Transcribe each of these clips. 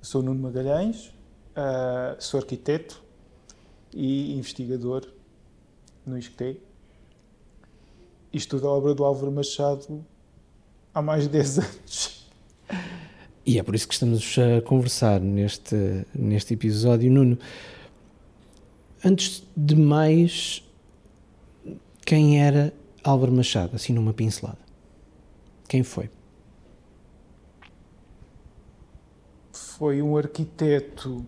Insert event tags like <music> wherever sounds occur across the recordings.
Sou Nuno Magalhães, uh, sou arquiteto e investigador no ISCTE e estudo a obra do Álvaro Machado há mais de 10 <laughs> anos. E é por isso que estamos a conversar neste, neste episódio. Nuno, antes de mais, quem era Álvaro Machado, assim numa pincelada? Quem foi? Foi um arquiteto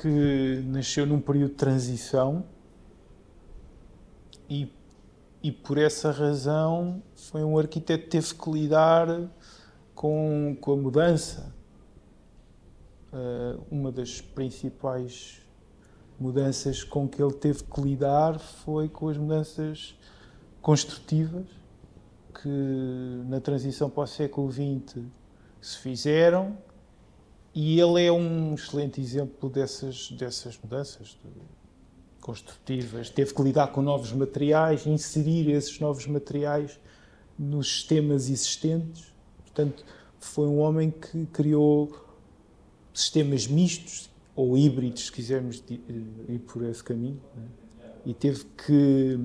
que nasceu num período de transição e, e por essa razão foi um arquiteto que teve que lidar com, com a mudança. Uh, uma das principais mudanças com que ele teve que lidar foi com as mudanças construtivas que na transição para o século XX se fizeram e ele é um excelente exemplo dessas, dessas mudanças construtivas. Teve que lidar com novos materiais, inserir esses novos materiais nos sistemas existentes Portanto, foi um homem que criou sistemas mistos ou híbridos, se quisermos ir por esse caminho, né? e teve que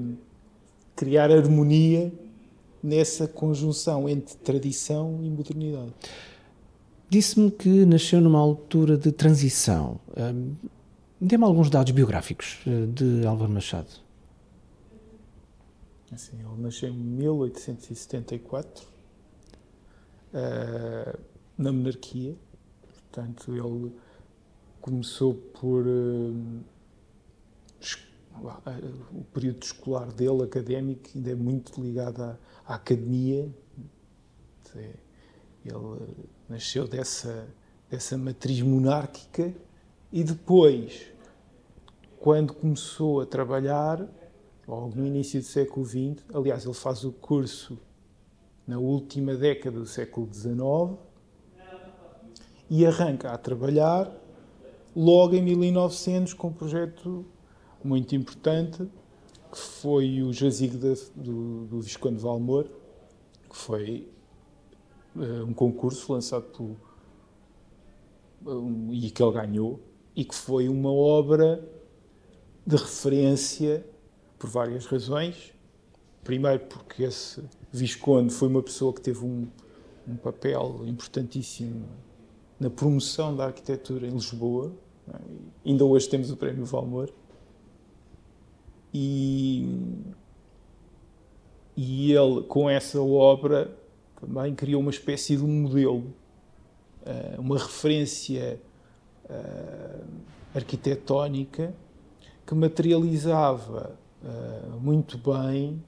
criar harmonia nessa conjunção entre tradição e modernidade. Disse-me que nasceu numa altura de transição. Um, Dê-me alguns dados biográficos eh, de Álvaro Machado. Assim, ele nasceu em 1874 uh, na monarquia. Portanto, ele começou por. Uh, o período escolar dele, académico, ainda é muito ligado à, à academia. Ele nasceu dessa, dessa matriz monárquica e depois, quando começou a trabalhar, logo no início do século XX, aliás, ele faz o curso na última década do século XIX e arranca a trabalhar logo em 1900 com um projeto muito importante que foi o jazigo do, do Visconde Valmor, que foi um concurso lançado por um, e que ele ganhou e que foi uma obra de referência por várias razões. Primeiro porque esse Visconde foi uma pessoa que teve um, um papel importantíssimo na promoção da arquitetura em Lisboa. É? Ainda hoje temos o Prémio Valmor. E, e ele, com essa obra, também criou uma espécie de um modelo, eh, uma referência eh, arquitetónica que materializava eh, muito bem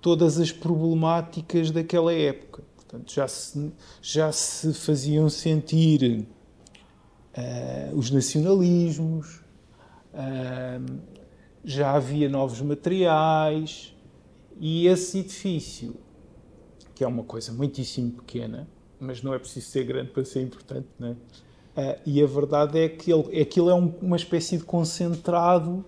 todas as problemáticas daquela época. Portanto, já se, já se faziam sentir os nacionalismos, já havia novos materiais e esse edifício, que é uma coisa muitíssimo pequena, mas não é preciso ser grande para ser importante, não é? Uh, e a verdade é que ele, aquilo é um, uma espécie de concentrado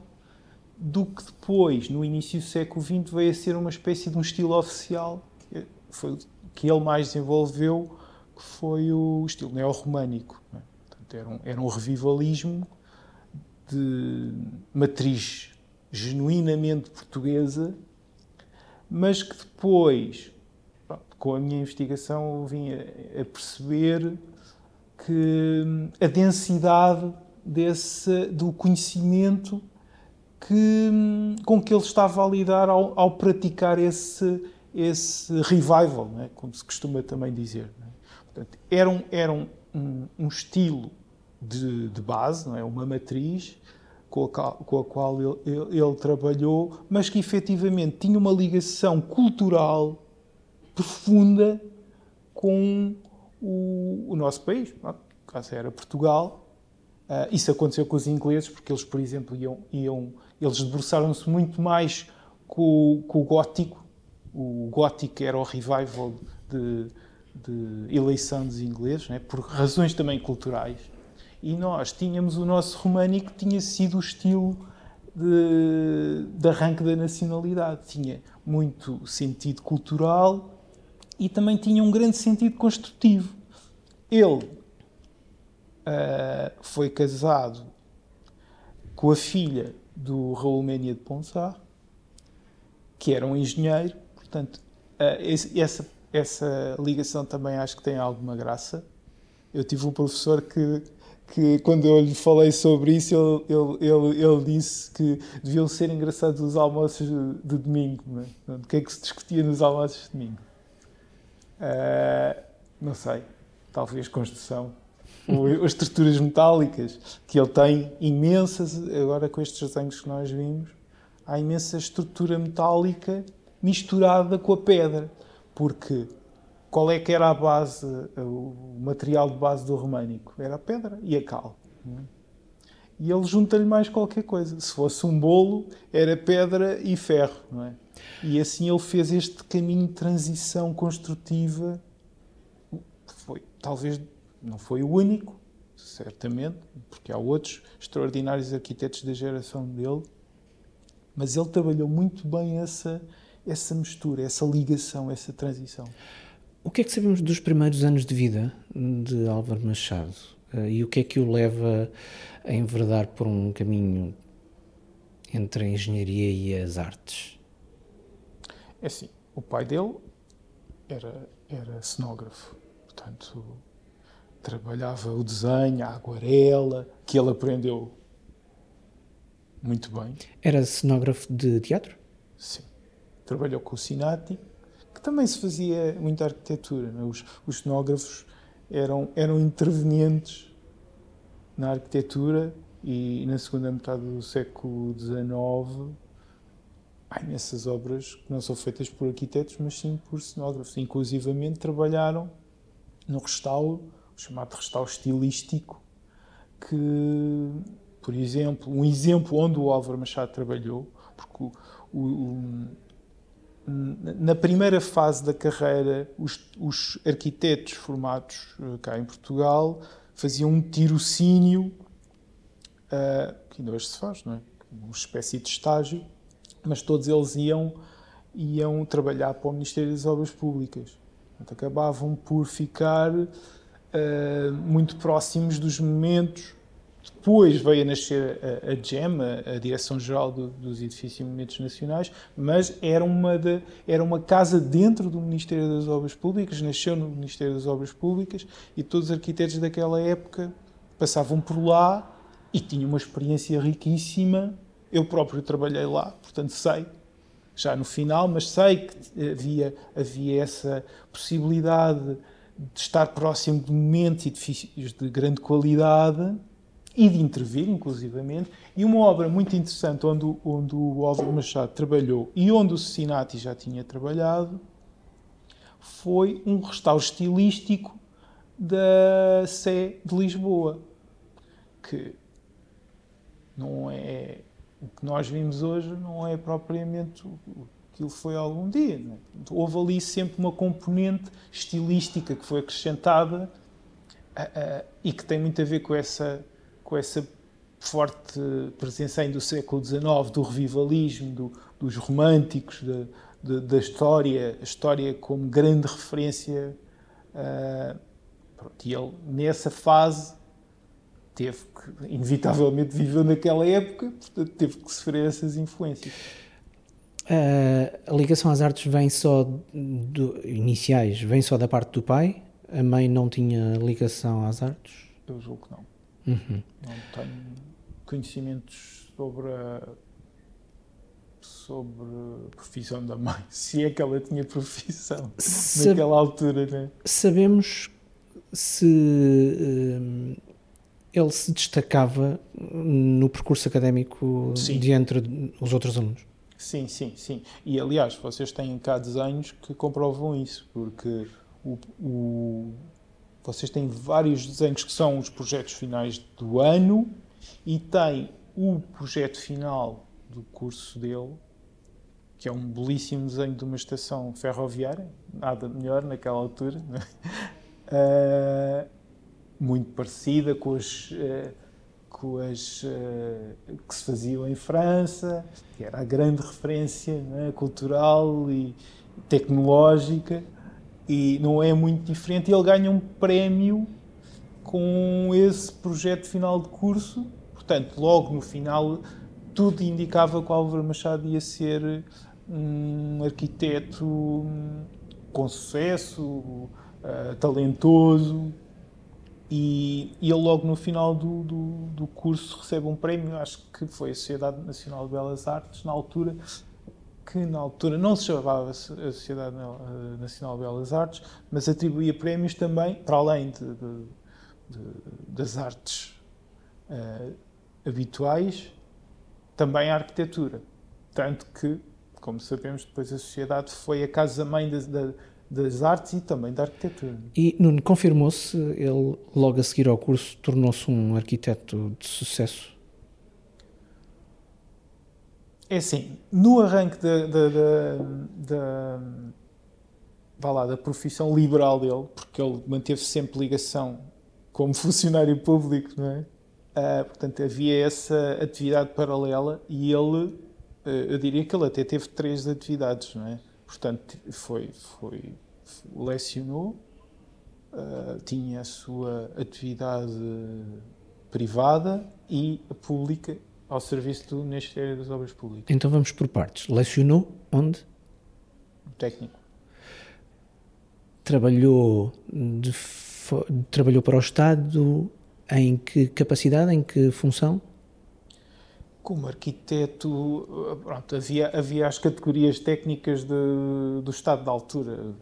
do que depois, no início do século XX, veio a ser uma espécie de um estilo oficial que, foi, que ele mais desenvolveu, que foi o estilo neorromânico. É? Portanto, era, um, era um revivalismo de matriz genuinamente portuguesa, mas que depois, com a minha investigação, vim a, a perceber que a densidade desse, do conhecimento que, com que ele estava a lidar ao, ao praticar esse, esse revival, é? como se costuma também dizer. É? Portanto, era um, era um, um, um estilo de, de, base, não é? uma matriz com a, com a qual ele, ele, ele, trabalhou, mas que efetivamente tinha uma ligação cultural profunda com o, o nosso país, no caso era Portugal. Uh, isso aconteceu com os ingleses, porque eles, por exemplo, iam, iam eles debruçaram-se muito mais com, com, o gótico. O gótico era o revival de, de eleição dos ingleses, né? por razões também culturais. E nós tínhamos o nosso românico, que tinha sido o estilo de, de arranque da nacionalidade. Tinha muito sentido cultural e também tinha um grande sentido construtivo. Ele uh, foi casado com a filha do Raul Menia de Ponsá, que era um engenheiro, portanto, uh, esse, essa, essa ligação também acho que tem alguma graça. Eu tive um professor que que quando eu lhe falei sobre isso, ele, ele, ele, ele disse que deviam ser engraçados os almoços de, domingo. Né? O que é que se discutia nos almoços de domingo? Uh, não sei, talvez construção. <laughs> As estruturas metálicas, que ele tem imensas, agora com estes desenhos que nós vimos, há imensa estrutura metálica misturada com a pedra. Porque qual é que era a base, o material de base do românico? Era a pedra e a cal. É? E ele junta-lhe mais qualquer coisa. Se fosse um bolo, era pedra e ferro. Não é? E assim ele fez este caminho de transição construtiva. Foi, talvez não foi o único, certamente, porque há outros extraordinários arquitetos da geração dele, mas ele trabalhou muito bem essa, essa mistura, essa ligação, essa transição. O que é que sabemos dos primeiros anos de vida de Álvaro Machado? Uh, e o que é que o leva a enverdar por um caminho entre a engenharia e as artes? É assim, o pai dele era, era cenógrafo, portanto, trabalhava o desenho, a aguarela, que ele aprendeu muito bem. Era cenógrafo de teatro? Sim. Trabalhou com o Sinati que também se fazia muita arquitetura. É? Os, os cenógrafos eram, eram intervenientes na arquitetura e na segunda metade do século XIX há imensas obras que não são feitas por arquitetos, mas sim por cenógrafos. Inclusivamente trabalharam no restauro, chamado restauro estilístico, que, por exemplo, um exemplo onde o Álvaro Machado trabalhou, porque o, o, na primeira fase da carreira, os, os, arquitetos formados eh, cá em Portugal faziam um tirocínio, uh, que ainda hoje se faz, não é? Uma espécie de estágio, mas todos eles iam, iam trabalhar para o Ministério das Obras Públicas. Portanto, acabavam por ficar uh, muito próximos dos momentos depois veio a nascer a, a GEM, a, a Direção-Geral do, dos Edifícios e Monumentos Nacionais, mas era uma, de, era uma casa dentro do Ministério das Obras Públicas, nasceu no Ministério das Obras Públicas e todos os arquitetos daquela época passavam por lá e tinham uma experiência riquíssima. Eu próprio trabalhei lá, portanto sei, já no final, mas sei que havia, havia essa possibilidade de estar próximo de momentos e edifícios de grande qualidade e de intervir, inclusivamente, e uma obra muito interessante onde, onde o Álvaro Machado trabalhou e onde o Cincinnati já tinha trabalhado foi um restauro estilístico da Sé de Lisboa, que não é o que nós vimos hoje não é propriamente o que ele foi algum dia. É? Houve ali sempre uma componente estilística que foi acrescentada uh, uh, e que tem muito a ver com essa com essa forte presença ainda do século XIX, do revivalismo, do, dos românticos, de, da história, a história como grande referência. Uh, pronto, e ele, nessa fase, teve que, inevitavelmente, viveu naquela época, portanto, teve que sofrer essas influências. Uh, a ligação às artes vem só, do, iniciais, vem só da parte do pai? A mãe não tinha ligação às artes? Eu julgo que não. Uhum. Não tenho conhecimentos sobre a, sobre a profissão da mãe, <laughs> se é que ela tinha profissão Sab naquela altura, né? Sabemos se um, ele se destacava no percurso académico sim. de entre os outros alunos. Sim, sim, sim. E aliás, vocês têm cá desenhos que comprovam isso, porque o, o vocês têm vários desenhos que são os projetos finais do ano e tem o projeto final do curso dele, que é um belíssimo desenho de uma estação ferroviária, nada melhor naquela altura, uh, <laughs> muito parecida com as, uh, com as uh, que se faziam em França, que era a grande referência é? cultural e tecnológica e não é muito diferente. Ele ganha um prémio com esse projeto final de curso. Portanto, logo no final, tudo indicava que o Álvaro Machado ia ser um arquiteto com sucesso, uh, talentoso, e, e, ele logo no final do, do, do, curso recebe um prémio, acho que foi a Sociedade Nacional de Belas Artes, na altura, que na altura não se chamava a Sociedade Nacional de Belas Artes, mas atribuía prémios também, para além de, de, de, das artes uh, habituais, também à arquitetura. Tanto que, como sabemos, depois a sociedade foi a casa-mãe da, das artes e também da arquitetura. E Nuno, confirmou-se, ele logo a seguir ao curso tornou-se um arquiteto de sucesso? É assim, no arranque da, da, da, da, vá lá, da profissão liberal dele, porque ele manteve sempre ligação como <laughs> funcionário público, não é? Uh, portanto, havia essa atividade paralela e ele, uh, eu diria que ele até teve três atividades, não é? Portanto, foi, foi, lecionou, uh, tinha a sua atividade privada e pública ao serviço do Ministério das Obras Públicas. Então vamos por partes. Lecionou onde? Técnico. Trabalhou, de, trabalhou para o Estado em que capacidade, em que função? Como arquiteto, pronto, havia, havia as categorias técnicas de, do estado da altura.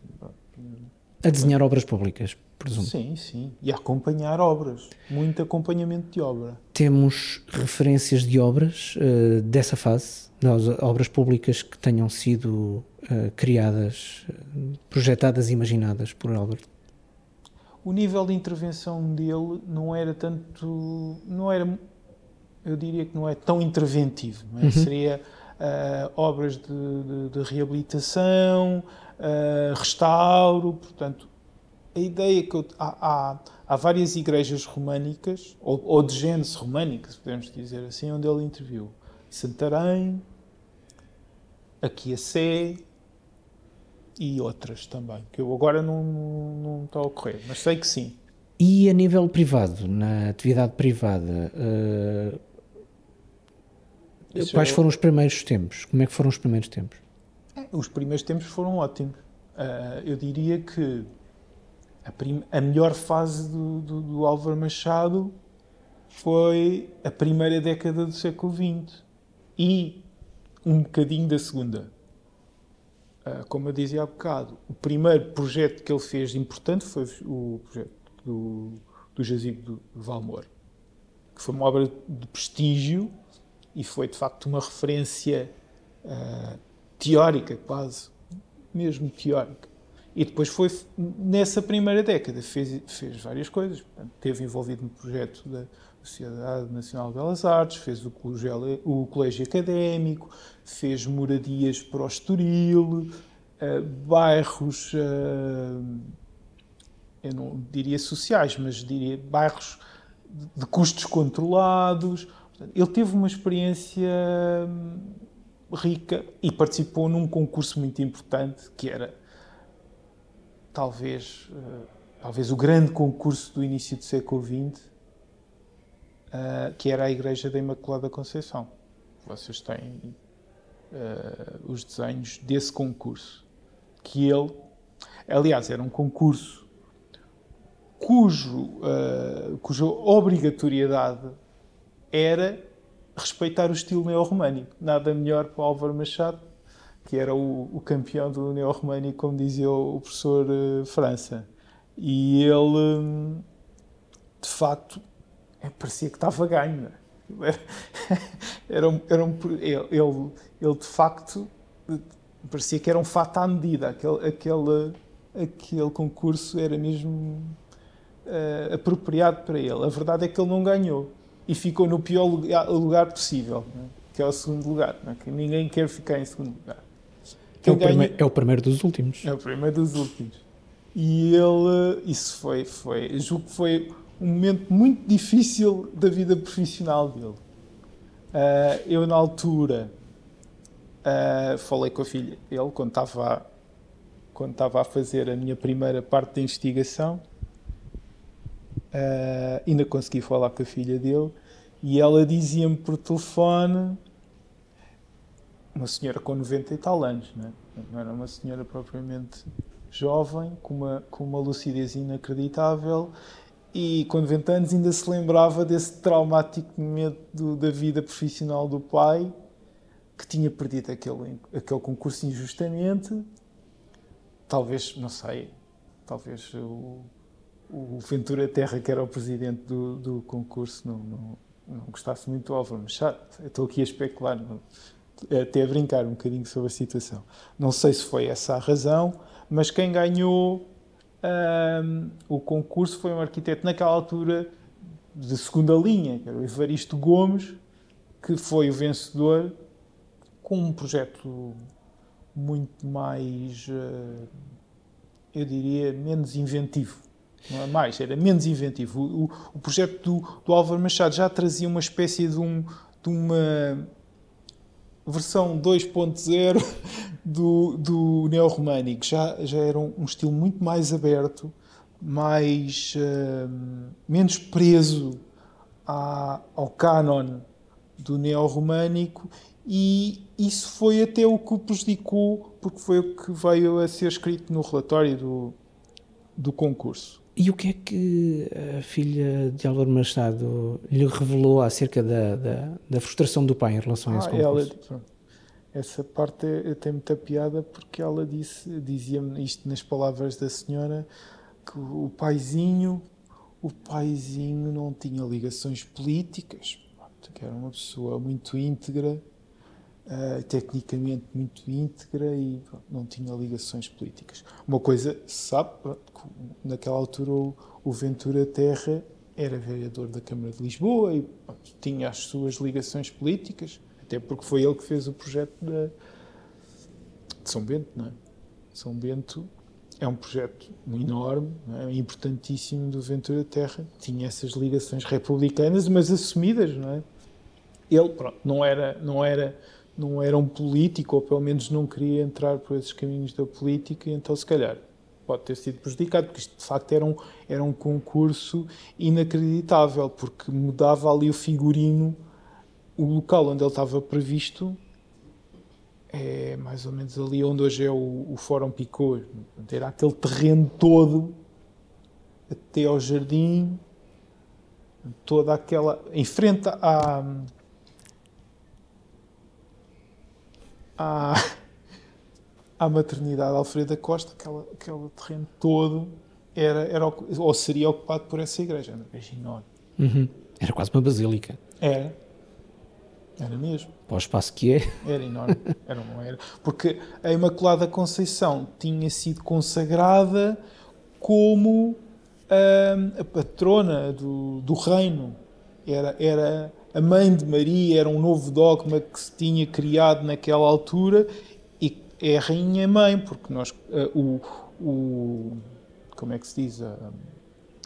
A desenhar obras públicas, presumo. Sim, sim. E a acompanhar obras. Muito acompanhamento de obra. Temos referências de obras uh, dessa fase, das obras públicas que tenham sido uh, criadas, projetadas e imaginadas por Albert? O nível de intervenção dele não era tanto. não era eu diria que não é tão interventivo. É? Uhum. Seria uh, obras de, de, de reabilitação, uh, restauro, portanto, a ideia que eu, há, há, há, várias igrejas românicas, ou, ou de gênese românica, se podemos dizer assim, onde ele interviu. Santarém, aqui a Sé e outras também, que eu agora não, não, não está a ocorrer, mas sei que sim. E a nível privado, na atividade privada, uh, Quais foram os primeiros tempos? Como é que foram os primeiros tempos? É, os primeiros tempos foram ótimos. Uh, eu diria que a, prim... a melhor fase do, do, do, Álvaro Machado foi a primeira década do século XX e um bocadinho da segunda. Uh, como eu dizia há bocado, o primeiro projeto que ele fez importante foi o projeto do, do Jazigo do Valmor, que foi uma obra de prestígio e foi de facto uma referência uh, teórica, quase, mesmo teórica. E depois foi nessa primeira década, fez, fez várias coisas. Portanto, esteve envolvido no projeto da Sociedade Nacional de Belas Artes, fez o colégio, o colégio académico, fez moradias para o Estoril, uh, bairros, uh, eu não diria sociais, mas diria bairros de custos controlados. Ele teve uma experiência hum, rica e participou num concurso muito importante que era talvez uh, talvez o grande concurso do início do século XX eh, que era a Igreja da Imaculada Conceição. Vocês têm os desenhos desse concurso que ele aliás era um concurso cujo cuja obrigatoriedade era respeitar o estilo neo-românico. Nada melhor para o Álvaro Machado, que era o, o campeão do neo-românico, como dizia o, professor uh, França. E ele, hum, de facto, é, parecia que estava ganho. Era, <laughs> era, um, era um, ele, ele, de facto, parecia que era um fato à medida. Aquele, aquele, aquele concurso era mesmo uh, apropriado para ele. A verdade é que ele não ganhou e ficou no pior lugar, lugar possível, é? que é o segundo lugar, é? que ninguém quer ficar em segundo lugar. É o, ganha... é o, primeiro dos últimos. É o primeiro dos últimos. E ele, isso foi, foi, julgo que foi um momento muito difícil da vida profissional dele. Uh, eu, na altura, uh, falei com a filha dele quando estava, quando estava a fazer a minha primeira parte da investigação Uh, ainda consegui falar com a filha dele e ela dizia-me por telefone, uma senhora com 90 e tal anos, não, é? não era uma senhora propriamente jovem, com uma, com uma lucidez inacreditável e com 90 anos ainda se lembrava desse traumático momento da vida profissional do pai que tinha perdido aquele, aquele concurso injustamente. Talvez, não sei, talvez o, o Ventura Terra, que era o presidente do, do concurso, não, não, não gostasse muito do Álvaro Machado. Estou aqui a especular, até a brincar um bocadinho sobre a situação. Não sei se foi essa a razão, mas quem ganhou um, o concurso foi um arquiteto naquela altura de segunda linha, que era o Evaristo Gomes, que foi o vencedor com um projeto muito mais, uh, eu diria, menos inventivo. Não é mais, era menos inventivo. O, o, projeto do, do, Álvaro Machado já trazia uma espécie de, um, de uma versão 2.0 <laughs> do, do neo-românico. Já, já era um, um, estilo muito mais aberto, mais, uh, menos preso à, ao canon do neo-românico e isso foi até o que o prejudicou, porque foi o que veio a ser escrito no relatório do, do concurso. E o que é que a filha de Álvaro Machado lhe revelou acerca da, da, da frustração do pai em relação a esse ah, concurso? Ela, essa parte é, tem muita piada porque ela disse, dizia-me isto nas palavras da senhora, que o paizinho, o paizinho não tinha ligações políticas, que era uma pessoa muito íntegra, uh, tecnicamente muito íntegra e pronto, não tinha ligações políticas. Uma coisa se sabe, pronto, naquela altura o, o, Ventura Terra era vereador da Câmara de Lisboa e pronto, tinha as suas ligações políticas, até porque foi ele que fez o projeto de, de São Bento, não é? São Bento é um projeto enorme, é? importantíssimo do Ventura Terra. Tinha essas ligações republicanas, mas assumidas, não é? Ele, pronto, não era, não era não era um político, ou pelo menos não queria entrar por esses caminhos da política, então se calhar pode ter sido prejudicado, porque isto de facto era um, era um concurso inacreditável, porque mudava ali o figurino, o local onde ele estava previsto é mais ou menos ali onde hoje é o, o Fórum Picô. Era aquele terreno todo até ao jardim, toda aquela. em frente à à, <laughs> à maternidade Alfreda Costa, aquela, aquele terreno todo era, era, ou seria ocupado por essa igreja. Era uma enorme. Uhum. Era quase uma basílica. Era. Era mesmo. Para o espaço que é. Era enorme. Era, não era. Porque a Imaculada Conceição tinha sido consagrada como hum, a patrona do, do reino. Era, era a mãe de Maria era um novo dogma que se tinha criado naquela altura e é rainha mãe, porque nós uh, o, o como é que se diz? Uh,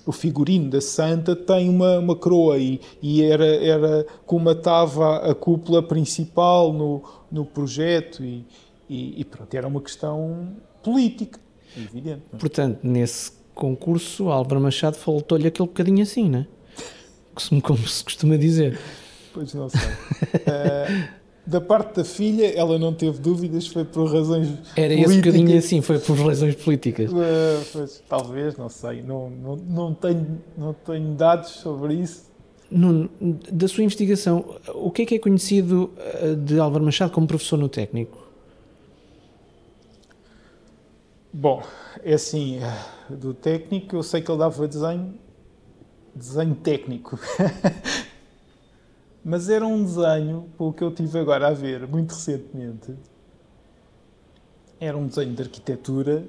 o figurino da santa tem uma, uma coroa e, e era, era como estava a cúpula principal no, no projeto e, e, e pronto, era uma questão política, evidente. É? Portanto, nesse concurso, Álvaro Machado faltou-lhe aquele bocadinho assim, não é? Como se costuma dizer. Pois não sei. uh, da parte da filha, ela não teve dúvidas, foi por razões Era esse bocadinho assim, foi por razões políticas. Uh, pois, talvez, não sei. Não, não, não, tenho, não tenho dados sobre isso. Nuno, da sua investigação, o que é que é conhecido eh, de Álvaro Machado como professor no técnico? Bom, é assim, do técnico eu sei que ele dava desenho desenho técnico. <laughs> Mas era um desenho, pelo que eu tive agora a ver, muito recentemente, era um desenho de arquitetura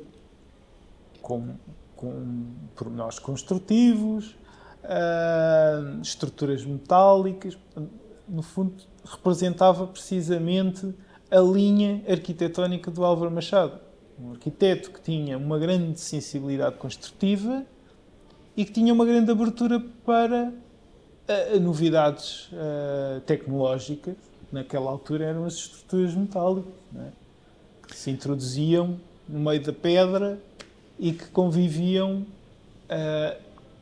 com, com pormenores construtivos, uh, estruturas metálicas. No fundo, representava precisamente a linha arquitetónica do Álvaro Machado. Um arquiteto que tinha uma grande sensibilidade construtiva e que tinha uma grande abertura para uh, novidades uh, tecnológicas. Naquela altura eram as estruturas metálicas, é? que se introduziam no meio da pedra e que conviviam uh,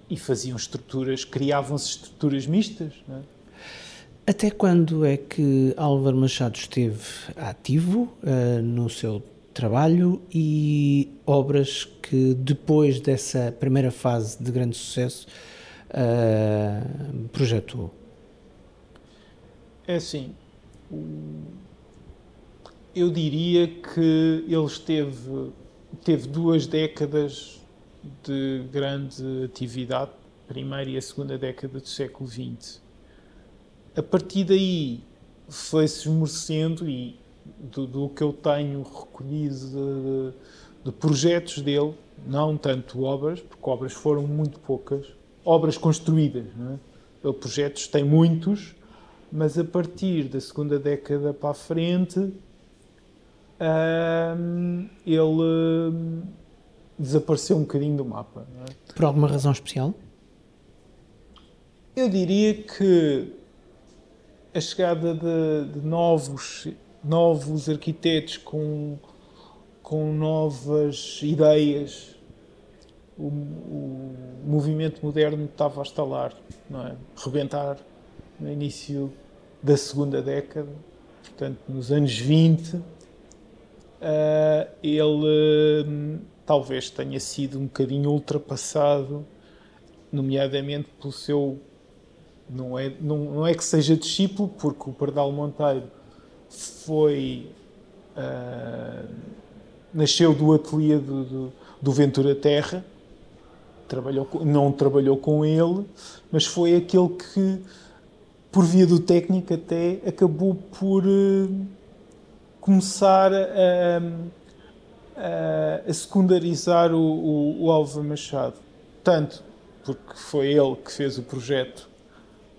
e faziam estruturas, criavam-se estruturas mistas. É? Até quando é que Álvaro Machado esteve ativo uh, no seu trabalho e obras que depois dessa primeira fase de grande sucesso uh, projetou? É assim, eu diria que ele esteve, teve duas décadas de grande atividade, primeira e a segunda década do século XX. A partir daí foi-se esmorecendo e do, do, que eu tenho recolhido de, de, projetos dele, não tanto obras, porque obras foram muito poucas, obras construídas. Não é? projetos tem muitos, mas a partir da segunda década para a frente hum, ele hum, desapareceu um bocadinho do mapa. É? Por alguma razão especial? Eu diria que a chegada de, de novos, novos arquitetos com, com novas ideias, o, o movimento moderno estava a estalar, não é? rebentar no início da segunda década, portanto, nos anos 20, uh, eh, ele hum, talvez tenha sido um bocadinho ultrapassado, nomeadamente pelo seu. Não é, não, não é que seja discípulo, porque o Pardal Monteiro foi. Uh, nasceu do ateliê do, do, Ventura Terra, trabalhou, não trabalhou com ele, mas foi aquele que, por via do técnico até, acabou por uh, começar a uh, a secundarizar o, o, o Álvaro Machado. Tanto porque foi ele que fez o projeto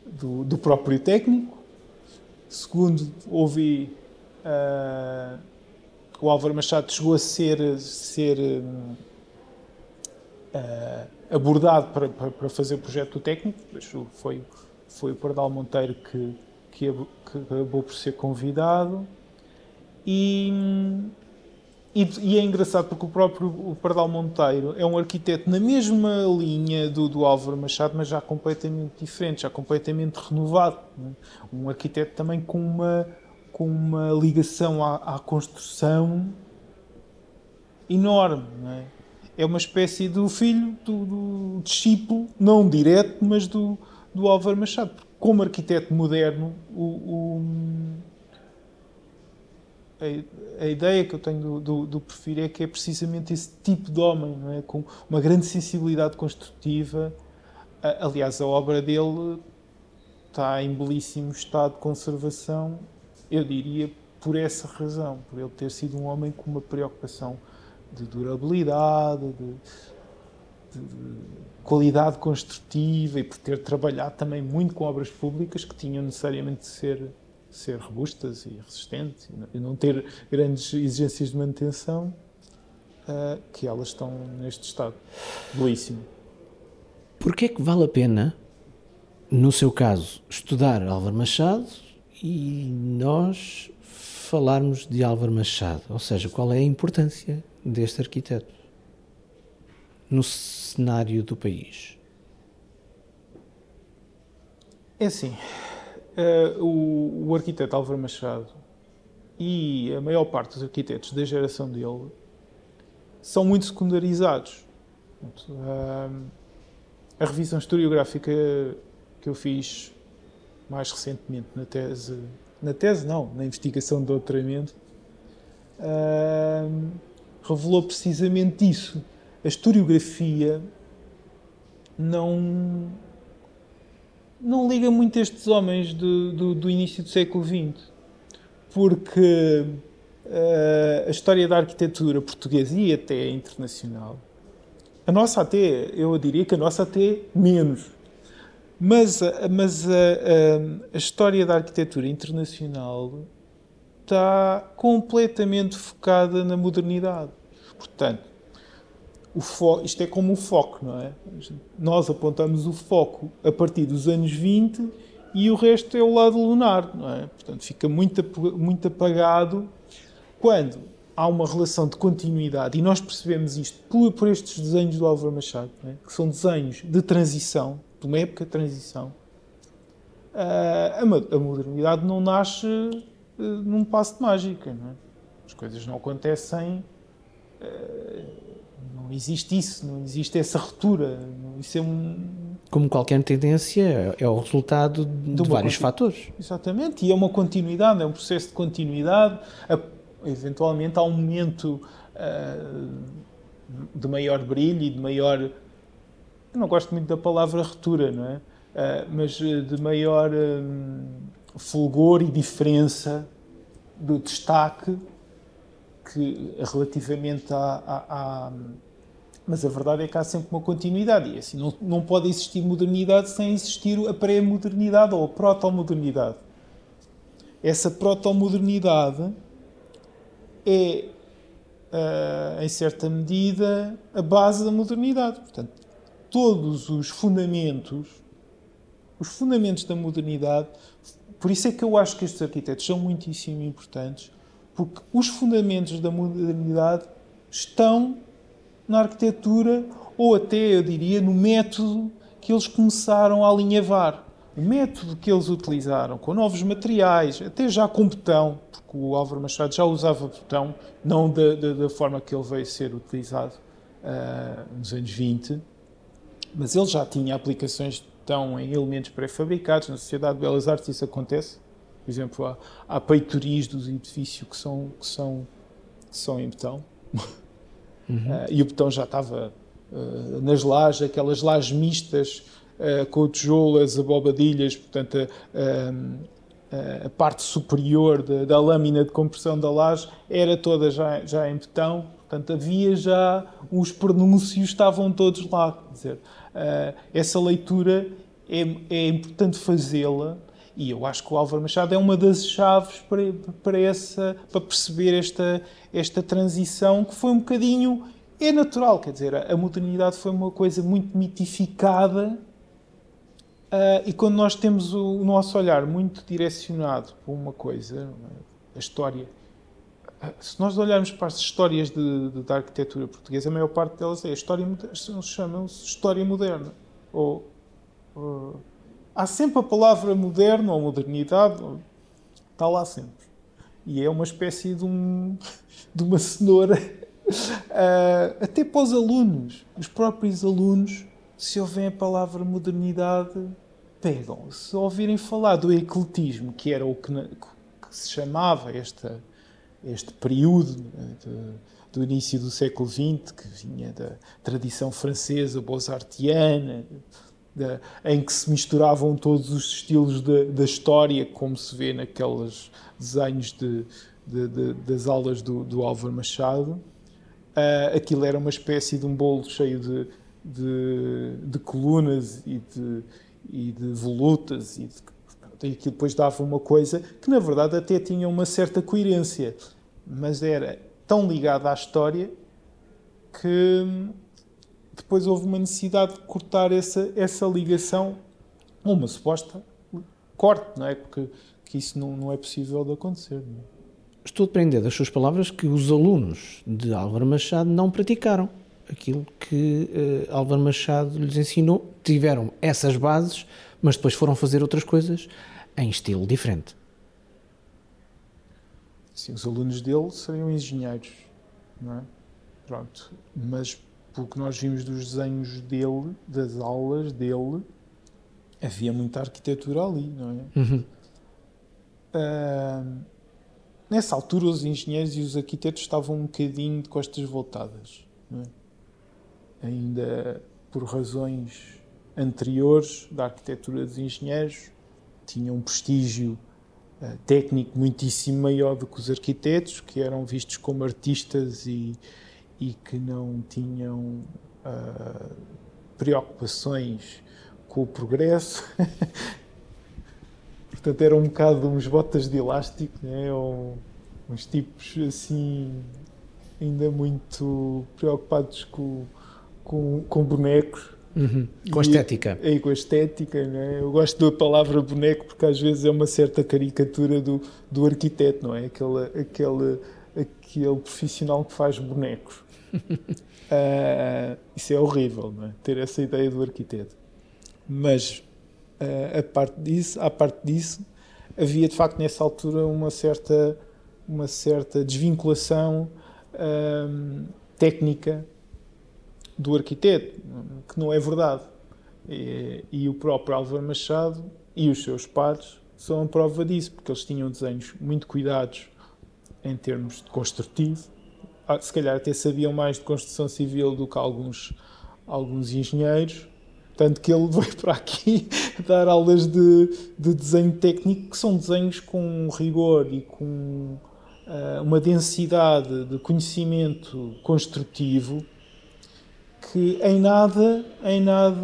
do, do próprio técnico. Segundo, ouvi uh, o Álvaro Machado chegou a ser, ser uh, abordado para, para, para, fazer o projeto do técnico, foi, foi o Pardal Monteiro que, que, que acabou por ser convidado. E, e, e, é engraçado porque o próprio o Pardal Monteiro é um arquiteto na mesma linha do, do Álvaro Machado, mas já completamente diferente, já completamente renovado. Né? Um arquiteto também com uma, com uma ligação à, à construção enorme. É? é? uma espécie do filho, do, do, discípulo, não direto, mas do, do Álvaro Machado. Como arquiteto moderno, o a, a, ideia que eu tenho do, do, do perfil é que é precisamente esse tipo de homem, é? com uma grande sensibilidade construtiva. aliás, a obra dele está em belíssimo estado de conservação, eu diria por essa razão, por ele ter sido um homem com uma preocupação de durabilidade, de, de, de qualidade construtiva e por ter trabalhado também muito com obras públicas que tinham necessariamente de ser ser robustas e resistentes e não ter grandes exigências de manutenção, uh, que elas estão neste estado belíssimo. Porquê é que vale a pena, no seu caso, estudar Álvaro Machado e nós falarmos de Álvaro Machado? Ou seja, qual é a importância deste arquiteto no cenário do país? É assim, uh, o, o, arquiteto Álvaro Machado e a maior parte dos arquitetos da geração dele são muito secundarizados. Uh, a revisão historiográfica que eu fiz mais recentemente na tese, na tese não, na investigação de doutoramento, uh, revelou precisamente isso. A historiografia não não liga muito a estes homens do, do, do início do século XX, porque uh, a história da arquitetura portuguesa e até internacional, a nossa até, eu diria que a nossa até menos, mas, mas a, a, a história da arquitetura internacional está completamente focada na modernidade. Portanto, isto é como o foco, não é? Nós apontamos o foco a partir dos anos 20 e o resto é o lado lunar, não é? Portanto, fica muito, muito apagado quando há uma relação de continuidade e nós percebemos isto por, por estes desenhos do Álvaro Machado, é? que são desenhos de transição, de uma época de transição. Uh, a, modernidade não nasce uh, num passo de mágica. É? As coisas não acontecem. Não existe isso, não existe essa ruptura. Isso é um. Como qualquer tendência, é o resultado de, de vários fatores. Exatamente, e é uma continuidade, é um processo de continuidade. A, eventualmente há um momento uh, de maior brilho e de maior. Eu não gosto muito da palavra ruptura, não é? Uh, mas de maior um, fulgor e diferença do destaque que relativamente à, à, à, mas a verdade é que há sempre uma continuidade e assim não, não pode existir modernidade sem existir a pré-modernidade ou a proto-modernidade essa proto-modernidade é, uh, em certa medida, a base da modernidade. Portanto, todos os fundamentos, os fundamentos da modernidade, por isso é que eu acho que estes arquitetos são muitíssimo importantes, porque os fundamentos da modernidade estão na arquitetura ou até, eu diria, no método que eles começaram a alinhavar o método que eles utilizaram, com novos materiais, até já com betão, porque o Álvaro Machado já usava betão, não da, da, da forma que ele veio ser utilizado uh, nos anos 20, mas ele já tinha aplicações de em elementos pré-fabricados. Na Sociedade de Belas Artes isso acontece. Por exemplo, há, há peitoris dos edifícios que são, que são, que são em betão. Uhum. Uh, e o betão já estava uh, nas lajes, aquelas lajes mistas uh, com tijolo, as abobadilhas, portanto, a, a, a parte superior da, da, lâmina de compressão da laje era toda já, já em betão, portanto, havia já, os pronúncios estavam todos lá. Quer dizer, essa leitura é, é importante fazê-la. E eu acho que o Álvaro Machado é uma das chaves para, para, essa, para perceber esta, esta transição que foi um bocadinho. É natural, quer dizer, a modernidade foi uma coisa muito mitificada Uh, e quando nós temos o, o, nosso olhar muito direcionado para uma coisa, a história, se nós olharmos para as histórias de, de, da arquitetura portuguesa, a maior parte delas é história, chamam-se história moderna. Ou, uh, há sempre a palavra moderno ou modernidade, está lá sempre. E é uma espécie de, um, <laughs> de uma cenoura, <laughs> até para os alunos, os próprios alunos se ouvem a palavra modernidade, pegam. Se ouvirem falar do ecletismo, que era o que, que se chamava esta, este período né, de, do início do século XX, que vinha da tradição francesa, beaux-artiana, em que se misturavam todos os estilos da, história, como se vê naqueles desenhos de, de, de, das aulas do, do Álvaro Machado. Uh, aquilo era uma espécie de um bolo cheio de, de, colunas e de, e de volutas e, de, e que depois dava uma coisa que na verdade até tinha uma certa coerência, mas era tão ligada à história que depois houve uma necessidade de cortar essa, essa ligação, uma suposta corte, não é? Porque que isso não, não é possível de acontecer. É? Estou a aprender das suas palavras que os alunos de Álvaro Machado não praticaram aquilo que uh, Álvaro Machado lhes ensinou. Tiveram essas bases, mas depois foram fazer outras coisas em estilo diferente. Sim, os alunos dele seriam engenheiros, não é? Pronto. Mas pelo que nós vimos dos desenhos dele, das aulas dele, havia muita arquitetura ali, não é? Uhum. Uh, nessa altura, os engenheiros e os arquitetos estavam um bocadinho de costas voltadas, é? ainda por razões anteriores da arquitetura dos engenheiros, tinha um prestígio uh, técnico muitíssimo maior do que os arquitetos, que eram vistos como artistas e, e que não tinham uh, preocupações com o progresso. <laughs> Portanto, eram um bocado uns botas de elástico, né? Ou uns tipos assim, ainda muito preocupados com com, com bonecos. Uhum. Com a estética. E, e, com a estética, né? Eu gosto da palavra boneco porque às vezes é uma certa caricatura do, do arquiteto, não é? Aquele, aquele aquele profissional que faz bonecos. Uh, <laughs> isso é horrível, é? ter essa ideia do arquiteto. Mas, uh, a parte disso, à parte disso, havia de facto nessa altura uma certa, uma certa desvinculação uh, técnica do arquiteto, que não é verdade. E, e, o próprio Álvaro Machado e os seus pares são a prova disso, porque eles tinham desenhos muito cuidados em termos de construtivo, se calhar até sabiam mais de construção civil do que alguns, alguns engenheiros, tanto que ele <laughs> veio para aqui <laughs> dar aulas de, de desenho técnico, que são desenhos com rigor e com uh, uma densidade de conhecimento construtivo que em nada, em nada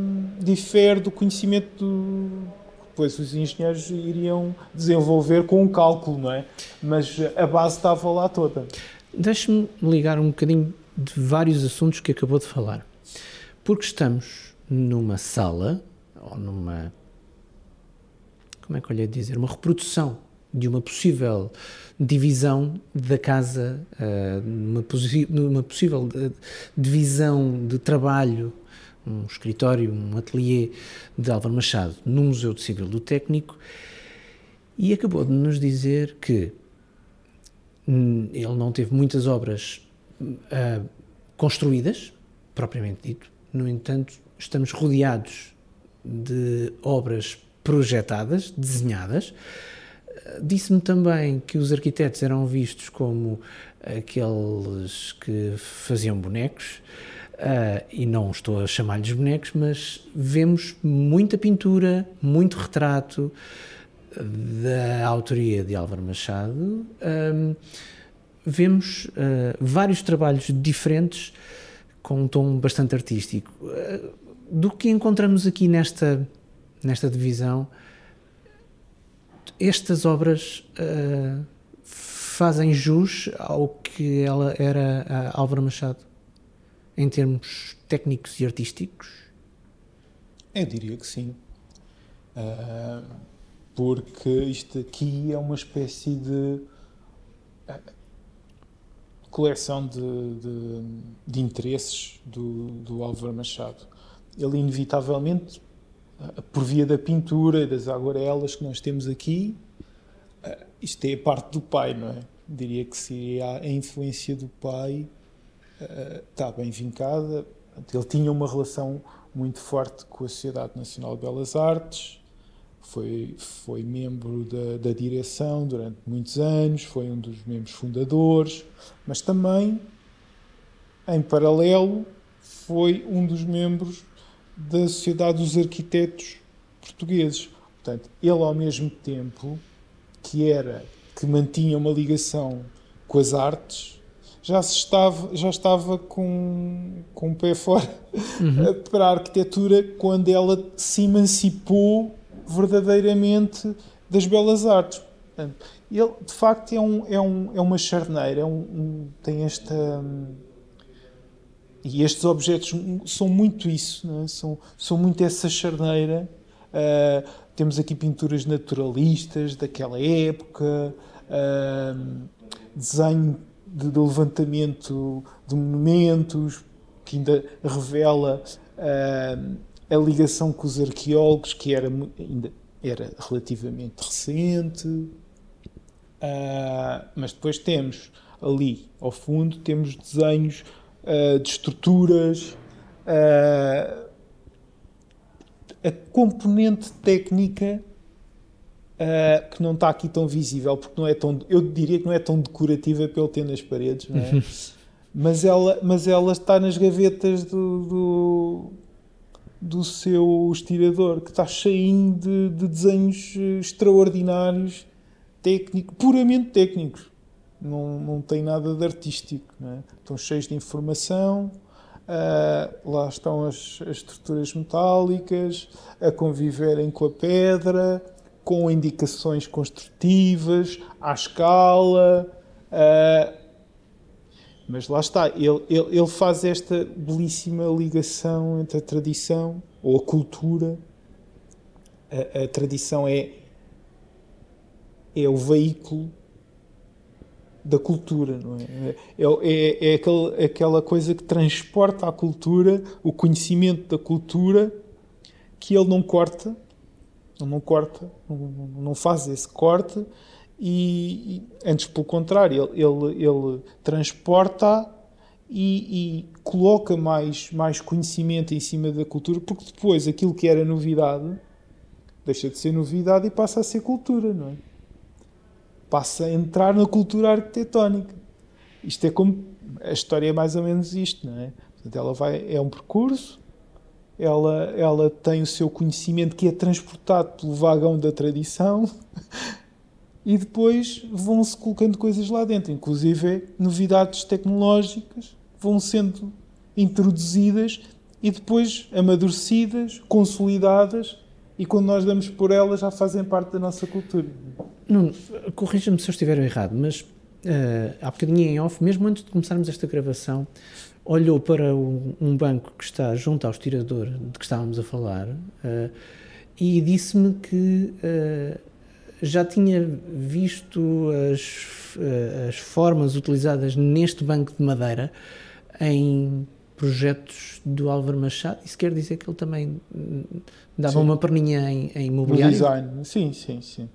hum, difere do conhecimento do, depois os engenheiros iriam desenvolver com um cálculo, não é? Mas a base estava lá toda. Deixe-me ligar um bocadinho de vários assuntos que acabou de falar. Porque estamos numa sala, ou numa. Como é que eu lhe dizer? Uma reprodução de uma possível divisão da casa, uh, uma, uma possível eh, divisão de trabalho um escritório, um ateliê de Álvaro Machado no Museu de Civil do Técnico e acabou de nos dizer que ele não teve muitas obras uh, construídas, propriamente dito, no entanto, estamos rodeados de obras projetadas, desenhadas. Disse-me também que os arquitetos eram vistos como aqueles que faziam bonecos. Uh, e não estou a chamar-lhes bonecos, mas vemos muita pintura, muito retrato da autoria de Álvaro Machado. Um, vemos uh, vários trabalhos diferentes com um tom bastante artístico. Uh, do que encontramos aqui nesta, nesta divisão, estas obras fazem jus ao que ela era Álvaro Machado? em termos técnicos e artísticos? Eu diria que sim. Uh, porque isto aqui é uma espécie de uh, coleção de, de, de, interesses do, do Álvaro Machado. Ele, inevitavelmente, uh, por via da pintura, das aguarelas que nós temos aqui, isto é a parte do pai, não é? Diria que seria a influência do pai está bem vincada. Ele tinha uma relação muito forte com a Sociedade Nacional de Belas Artes, foi, foi membro da, da direção durante muitos anos, foi um dos membros fundadores, mas também, em paralelo, foi um dos membros da Sociedade dos Arquitetos Portugueses. Portanto, ele, ao mesmo tempo que era que mantinha uma ligação com as artes, já, se estava, já estava com, com o pé fora uhum. <laughs> para a arquitetura quando ela se emancipou verdadeiramente das belas artes. Ele, de facto, é, um, é, um, é uma charneira, é um, tem esta. E estes objetos são muito isso, é? são, são muito essa charneira. Uh, temos aqui pinturas naturalistas daquela época, uh, desenho de, de levantamento de monumentos, que ainda revela uh, a ligação com os arqueólogos, que era, ainda era relativamente recente. Uh, mas depois temos ali ao fundo temos desenhos uh, de estruturas a componente técnica uh, que não está aqui tão visível, porque não é tão, eu diria que não é tão decorativa pelo ter nas paredes, é? <laughs> mas, ela, mas ela está nas gavetas do, do, do seu estirador, que está cheio de, de desenhos extraordinários, técnico, puramente técnicos. Não, não tem nada de artístico. É? Estão cheios de informação, uh, lá estão as, as, estruturas metálicas a conviverem com a pedra, com indicações construtivas, à escala. Uh, mas lá está, ele, ele, ele, faz esta belíssima ligação entre a tradição ou a cultura. A, a tradição é, é o veículo da cultura, não é? É, é, é aquele, aquela coisa que transporta a cultura, o conhecimento da cultura, que ele não corta, não corta, não, não faz esse corte, e, e antes pelo contrário, ele, ele, ele transporta e, e, coloca mais, mais conhecimento em cima da cultura, porque depois aquilo que era novidade deixa de ser novidade e passa a ser cultura, não é? Passa a entrar na cultura arquitetónica. Isto é como. A história é mais ou menos isto, não é? Portanto, ela vai, é um percurso, ela, ela tem o seu conhecimento que é transportado pelo vagão da tradição <laughs> e depois vão-se colocando coisas lá dentro, inclusive novidades tecnológicas vão sendo introduzidas e depois amadurecidas, consolidadas e quando nós damos por elas já fazem parte da nossa cultura. Corrija-me se eu estiver errado, mas uh, há bocadinho em off, mesmo antes de começarmos esta gravação, olhou para um, um banco que está junto ao estirador de que estávamos a falar uh, e disse-me que uh, já tinha visto as, as formas utilizadas neste banco de madeira em projetos do Álvaro Machado. Isso quer dizer que ele também dava sim. uma perninha em, em imobiliário? No design, sim, sim, sim.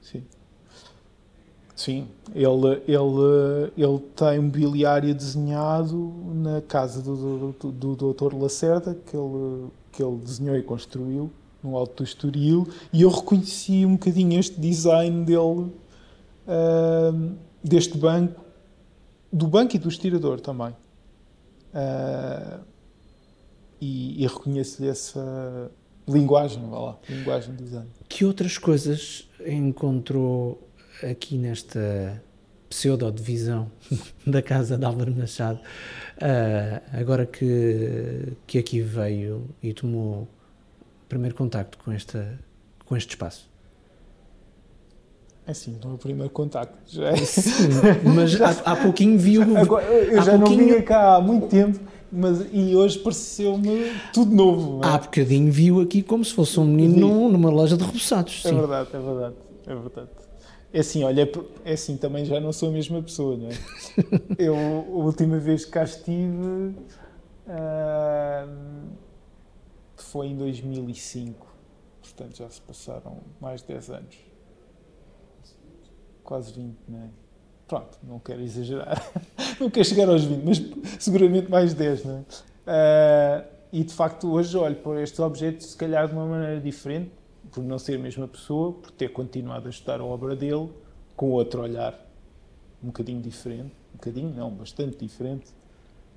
Sim, sim. Ele, ele, ele tem mobiliário desenhado na casa do, do, do, do Dr. Lacerda, que ele, que ele desenhou e construiu no Alto do Estoril, e eu reconheci um bocadinho este design dele, uh, deste banco, do banco e do estirador também. Uh, e, e reconheço-lhe essa linguagem, vá lá, linguagem design. Que outras coisas encontrou aqui nesta pseudo-divisão <laughs> da casa de Álvaro Machado, uh, agora que, que aqui veio e tomou primeiro contacto com, esta, com este espaço? É assim, não é o primeiro contacto. Já é. Sim, mas há, há, pouquinho viu. Agora, eu já pouquinho... não vinha cá há muito tempo, mas, e hoje pareceu-me tudo novo. É? Há bocadinho viu aqui como se fosse um menino numa loja de repousados. É verdade, é verdade, é verdade. É assim, olha, é assim, também já não sou a mesma pessoa, não é? <laughs> eu, a última vez que cá estive uh, foi em 2005, portanto já se passaram mais de 10 anos quase 20, não é? Pronto, não quero exagerar, <laughs> não quero chegar aos 20, mas seguramente mais 10, não é? Uh, e de facto, hoje olho para estes objetos, se calhar de uma maneira diferente, por não ser a mesma pessoa, por ter continuado a estudar a obra dele, com outro olhar um bocadinho diferente, um bocadinho, não, bastante diferente,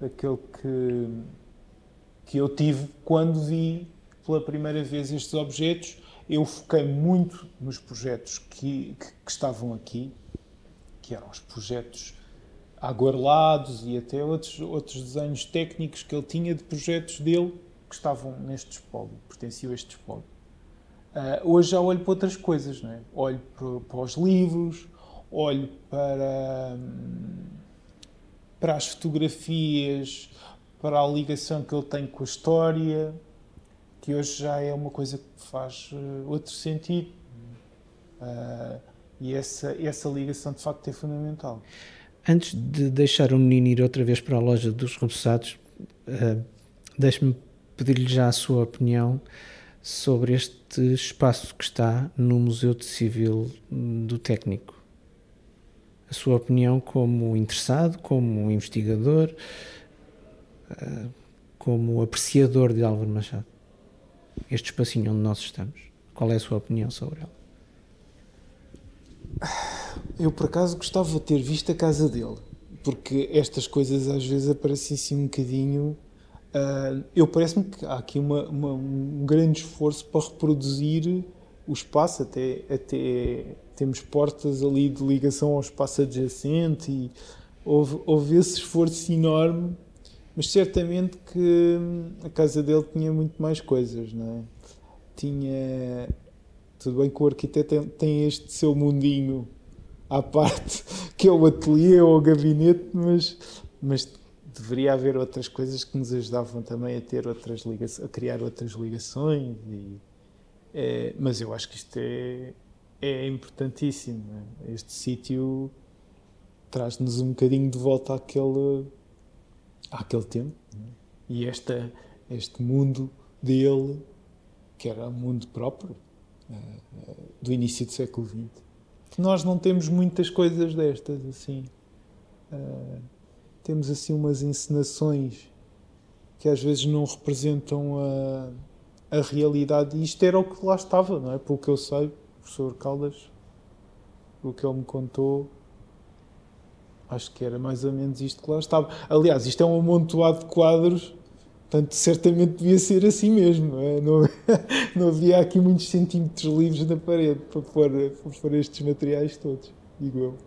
daquele que, que eu tive quando vi pela primeira vez estes objetos eu foquei muito nos projetos que, que, que estavam aqui, que eram os projetos aguarlados e até outros, outros desenhos técnicos que ele tinha de projetos dele que estavam neste espólio, pertenciam a este espólio. Uh, hoje já olho para outras coisas, não é? olho para, para os livros, olho para, para as fotografias, para a ligação que ele tem com a história, que hoje já é uma coisa que faz uh, outro sentido. Uh, e essa, essa ligação de facto é fundamental. Antes de deixar o menino ir outra vez para a loja dos repousados, uh, deixe-me pedir-lhe já a sua opinião sobre este espaço que está no Museu de Civil do Técnico. A sua opinião como interessado, como investigador, uh, como apreciador de Álvaro Machado este espacinho onde nós estamos? Qual é a sua opinião sobre ela? Eu, por acaso, gostava de ter visto a casa dele, porque estas coisas às vezes aparecem assim um bocadinho. Uh, eu parece-me que há aqui uma, uma, um grande esforço para reproduzir o espaço, até, até temos portas ali de ligação ao espaço adjacente e houve, houve esse esforço enorme mas certamente que hum, a casa dele tinha muito mais coisas, não é? Tinha. Tudo bem que o arquiteto tem, este seu mundinho à parte, <laughs> que é o ateliê ou o gabinete, mas, mas deveria haver outras coisas que nos ajudavam também a ter outras ligações, a criar outras ligações. E, é, mas eu acho que isto é, é importantíssimo. É? Este sítio traz-nos um bocadinho de volta àquele, àquele tempo. É? E esta, este mundo dele, que era um mundo próprio, uh, do início do século XX. Nós não temos muitas coisas destas, assim. Uh, temos assim umas encenações que às vezes não representam a, a realidade. E isto era o que lá estava, não é? Pelo que eu sei, o professor Caldas, o que ele me contou, acho que era mais ou menos isto que lá estava. Aliás, isto é um amontoado de quadros, portanto, certamente devia ser assim mesmo, não é? Não, <laughs> havia aqui muitos centímetros livres na parede para pôr, para pôr estes materiais todos, digo eu.